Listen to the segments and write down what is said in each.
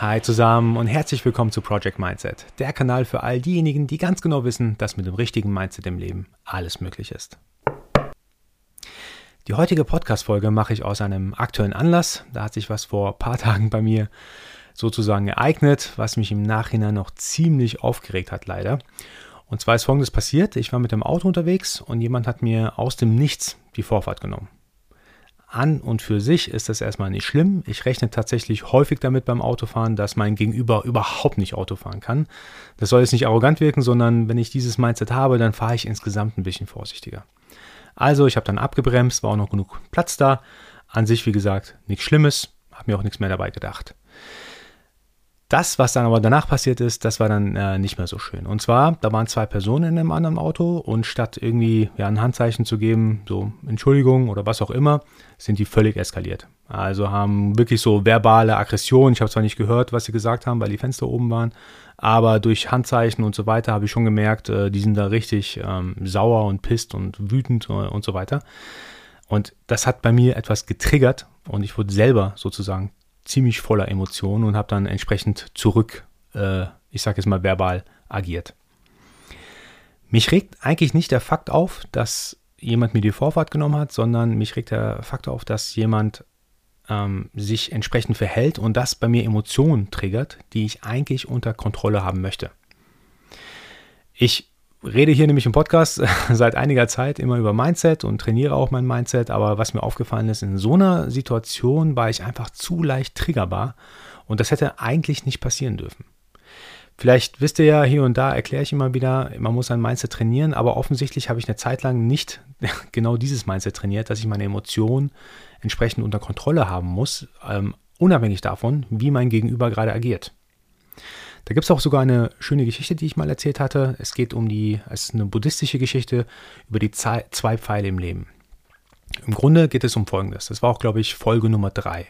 Hi zusammen und herzlich willkommen zu Project Mindset, der Kanal für all diejenigen, die ganz genau wissen, dass mit dem richtigen Mindset im Leben alles möglich ist. Die heutige Podcast-Folge mache ich aus einem aktuellen Anlass. Da hat sich was vor ein paar Tagen bei mir sozusagen ereignet, was mich im Nachhinein noch ziemlich aufgeregt hat, leider. Und zwar ist folgendes passiert: Ich war mit dem Auto unterwegs und jemand hat mir aus dem Nichts die Vorfahrt genommen an und für sich ist das erstmal nicht schlimm. Ich rechne tatsächlich häufig damit beim Autofahren, dass mein Gegenüber überhaupt nicht Auto fahren kann. Das soll jetzt nicht arrogant wirken, sondern wenn ich dieses Mindset habe, dann fahre ich insgesamt ein bisschen vorsichtiger. Also ich habe dann abgebremst, war auch noch genug Platz da. An sich, wie gesagt, nichts Schlimmes, habe mir auch nichts mehr dabei gedacht. Das, was dann aber danach passiert ist, das war dann äh, nicht mehr so schön. Und zwar, da waren zwei Personen in einem anderen Auto und statt irgendwie ja, ein Handzeichen zu geben, so Entschuldigung oder was auch immer, sind die völlig eskaliert. Also haben wirklich so verbale Aggression. Ich habe zwar nicht gehört, was sie gesagt haben, weil die Fenster oben waren, aber durch Handzeichen und so weiter habe ich schon gemerkt, äh, die sind da richtig ähm, sauer und pisst und wütend äh, und so weiter. Und das hat bei mir etwas getriggert und ich wurde selber sozusagen ziemlich voller Emotionen und habe dann entsprechend zurück, äh, ich sage jetzt mal verbal, agiert. Mich regt eigentlich nicht der Fakt auf, dass jemand mir die Vorfahrt genommen hat, sondern mich regt der Fakt auf, dass jemand ähm, sich entsprechend verhält und das bei mir Emotionen triggert, die ich eigentlich unter Kontrolle haben möchte. Ich rede hier nämlich im Podcast seit einiger Zeit immer über Mindset und trainiere auch mein Mindset, aber was mir aufgefallen ist, in so einer Situation war ich einfach zu leicht triggerbar und das hätte eigentlich nicht passieren dürfen. Vielleicht wisst ihr ja, hier und da erkläre ich immer wieder, man muss sein Mindset trainieren, aber offensichtlich habe ich eine Zeit lang nicht genau dieses Mindset trainiert, dass ich meine Emotionen entsprechend unter Kontrolle haben muss, ähm, unabhängig davon, wie mein Gegenüber gerade agiert. Da gibt es auch sogar eine schöne Geschichte, die ich mal erzählt hatte. Es geht um die, es ist eine buddhistische Geschichte über die zwei Pfeile im Leben. Im Grunde geht es um Folgendes. Das war auch, glaube ich, Folge Nummer drei.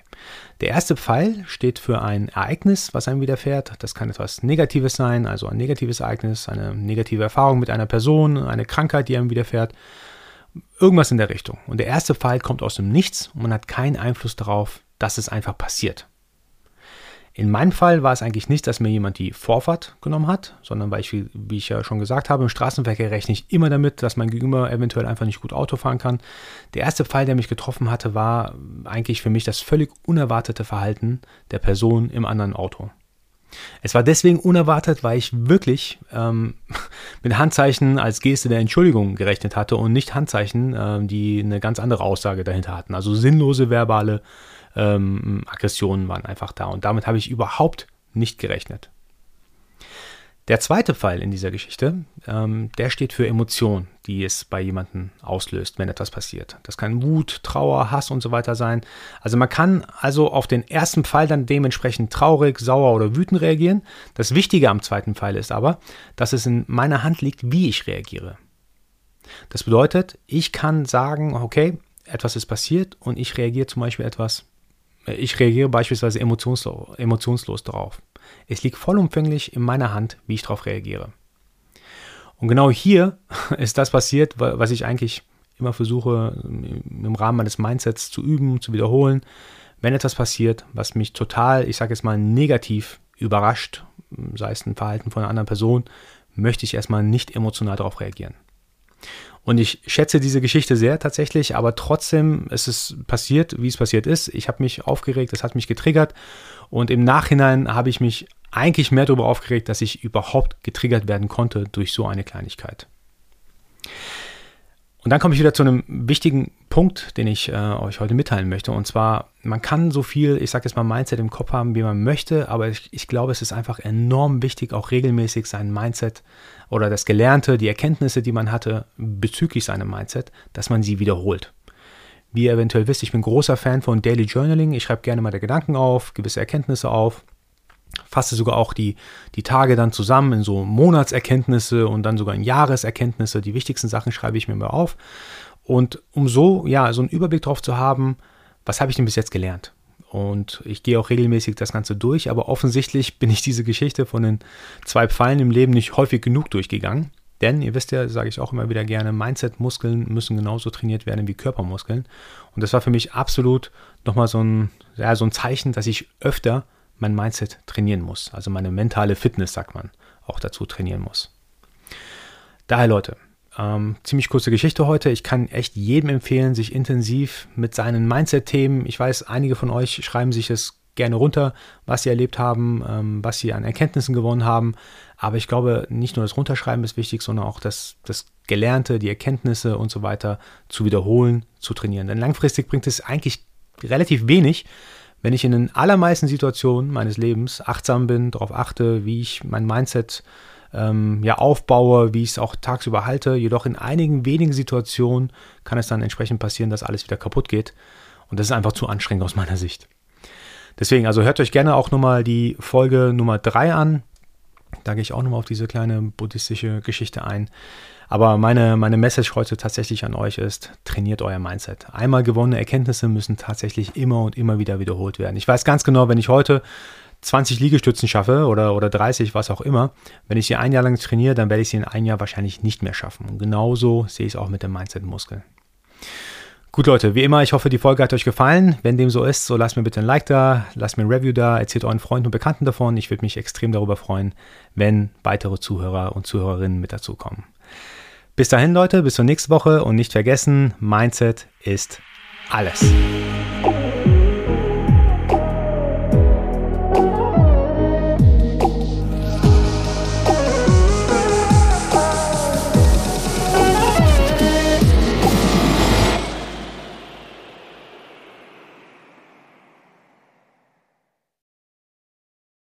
Der erste Pfeil steht für ein Ereignis, was einem widerfährt. Das kann etwas Negatives sein, also ein negatives Ereignis, eine negative Erfahrung mit einer Person, eine Krankheit, die einem widerfährt. Irgendwas in der Richtung. Und der erste Pfeil kommt aus dem Nichts und man hat keinen Einfluss darauf, dass es einfach passiert. In meinem Fall war es eigentlich nicht, dass mir jemand die Vorfahrt genommen hat, sondern weil ich, wie ich ja schon gesagt habe, im Straßenverkehr rechne ich immer damit, dass mein Gegenüber eventuell einfach nicht gut Auto fahren kann. Der erste Fall, der mich getroffen hatte, war eigentlich für mich das völlig unerwartete Verhalten der Person im anderen Auto. Es war deswegen unerwartet, weil ich wirklich ähm, mit Handzeichen als Geste der Entschuldigung gerechnet hatte und nicht Handzeichen, äh, die eine ganz andere Aussage dahinter hatten. Also sinnlose verbale ähm, Aggressionen waren einfach da und damit habe ich überhaupt nicht gerechnet. Der zweite Fall in dieser Geschichte, ähm, der steht für Emotionen, die es bei jemandem auslöst, wenn etwas passiert. Das kann Wut, Trauer, Hass und so weiter sein. Also man kann also auf den ersten Fall dann dementsprechend traurig, sauer oder wütend reagieren. Das Wichtige am zweiten Fall ist aber, dass es in meiner Hand liegt, wie ich reagiere. Das bedeutet, ich kann sagen, okay, etwas ist passiert und ich reagiere zum Beispiel etwas ich reagiere beispielsweise emotionslos, emotionslos darauf. Es liegt vollumfänglich in meiner Hand, wie ich darauf reagiere. Und genau hier ist das passiert, was ich eigentlich immer versuche im Rahmen meines Mindsets zu üben, zu wiederholen. Wenn etwas passiert, was mich total, ich sage jetzt mal, negativ überrascht, sei es ein Verhalten von einer anderen Person, möchte ich erstmal nicht emotional darauf reagieren. Und ich schätze diese Geschichte sehr tatsächlich, aber trotzdem ist es passiert, wie es passiert ist. Ich habe mich aufgeregt, es hat mich getriggert und im Nachhinein habe ich mich eigentlich mehr darüber aufgeregt, dass ich überhaupt getriggert werden konnte durch so eine Kleinigkeit. Und dann komme ich wieder zu einem wichtigen Punkt, den ich äh, euch heute mitteilen möchte. Und zwar, man kann so viel, ich sage jetzt mal, Mindset im Kopf haben, wie man möchte, aber ich, ich glaube, es ist einfach enorm wichtig, auch regelmäßig sein Mindset oder das Gelernte, die Erkenntnisse, die man hatte bezüglich seinem Mindset, dass man sie wiederholt. Wie ihr eventuell wisst, ich bin großer Fan von Daily Journaling. Ich schreibe gerne meine Gedanken auf, gewisse Erkenntnisse auf fasse sogar auch die, die Tage dann zusammen in so Monatserkenntnisse und dann sogar in Jahreserkenntnisse. Die wichtigsten Sachen schreibe ich mir mal auf. Und um so, ja, so einen Überblick drauf zu haben, was habe ich denn bis jetzt gelernt? Und ich gehe auch regelmäßig das Ganze durch, aber offensichtlich bin ich diese Geschichte von den zwei Pfeilen im Leben nicht häufig genug durchgegangen. Denn ihr wisst ja, sage ich auch immer wieder gerne, Mindset-Muskeln müssen genauso trainiert werden wie Körpermuskeln. Und das war für mich absolut nochmal so ein, ja, so ein Zeichen, dass ich öfter mein Mindset trainieren muss. Also meine mentale Fitness, sagt man, auch dazu trainieren muss. Daher Leute, ähm, ziemlich kurze Geschichte heute. Ich kann echt jedem empfehlen, sich intensiv mit seinen Mindset-Themen, ich weiß, einige von euch schreiben sich es gerne runter, was sie erlebt haben, ähm, was sie an Erkenntnissen gewonnen haben. Aber ich glaube, nicht nur das Runterschreiben ist wichtig, sondern auch das, das Gelernte, die Erkenntnisse und so weiter zu wiederholen, zu trainieren. Denn langfristig bringt es eigentlich relativ wenig, wenn ich in den allermeisten Situationen meines Lebens achtsam bin, darauf achte, wie ich mein Mindset ähm, ja, aufbaue, wie ich es auch tagsüber halte. Jedoch in einigen wenigen Situationen kann es dann entsprechend passieren, dass alles wieder kaputt geht. Und das ist einfach zu anstrengend aus meiner Sicht. Deswegen, also hört euch gerne auch nochmal die Folge Nummer 3 an. Da gehe ich auch nochmal auf diese kleine buddhistische Geschichte ein. Aber meine, meine Message heute tatsächlich an euch ist, trainiert euer Mindset. Einmal gewonnene Erkenntnisse müssen tatsächlich immer und immer wieder wiederholt werden. Ich weiß ganz genau, wenn ich heute 20 Liegestützen schaffe oder, oder 30, was auch immer, wenn ich sie ein Jahr lang trainiere, dann werde ich sie in einem Jahr wahrscheinlich nicht mehr schaffen. Und genauso sehe ich es auch mit dem Mindset-Muskel. Gut, Leute, wie immer, ich hoffe, die Folge hat euch gefallen. Wenn dem so ist, so lasst mir bitte ein Like da, lasst mir ein Review da, erzählt euren Freunden und Bekannten davon. Ich würde mich extrem darüber freuen, wenn weitere Zuhörer und Zuhörerinnen mit dazukommen. Bis dahin, Leute, bis zur nächsten Woche und nicht vergessen, Mindset ist alles.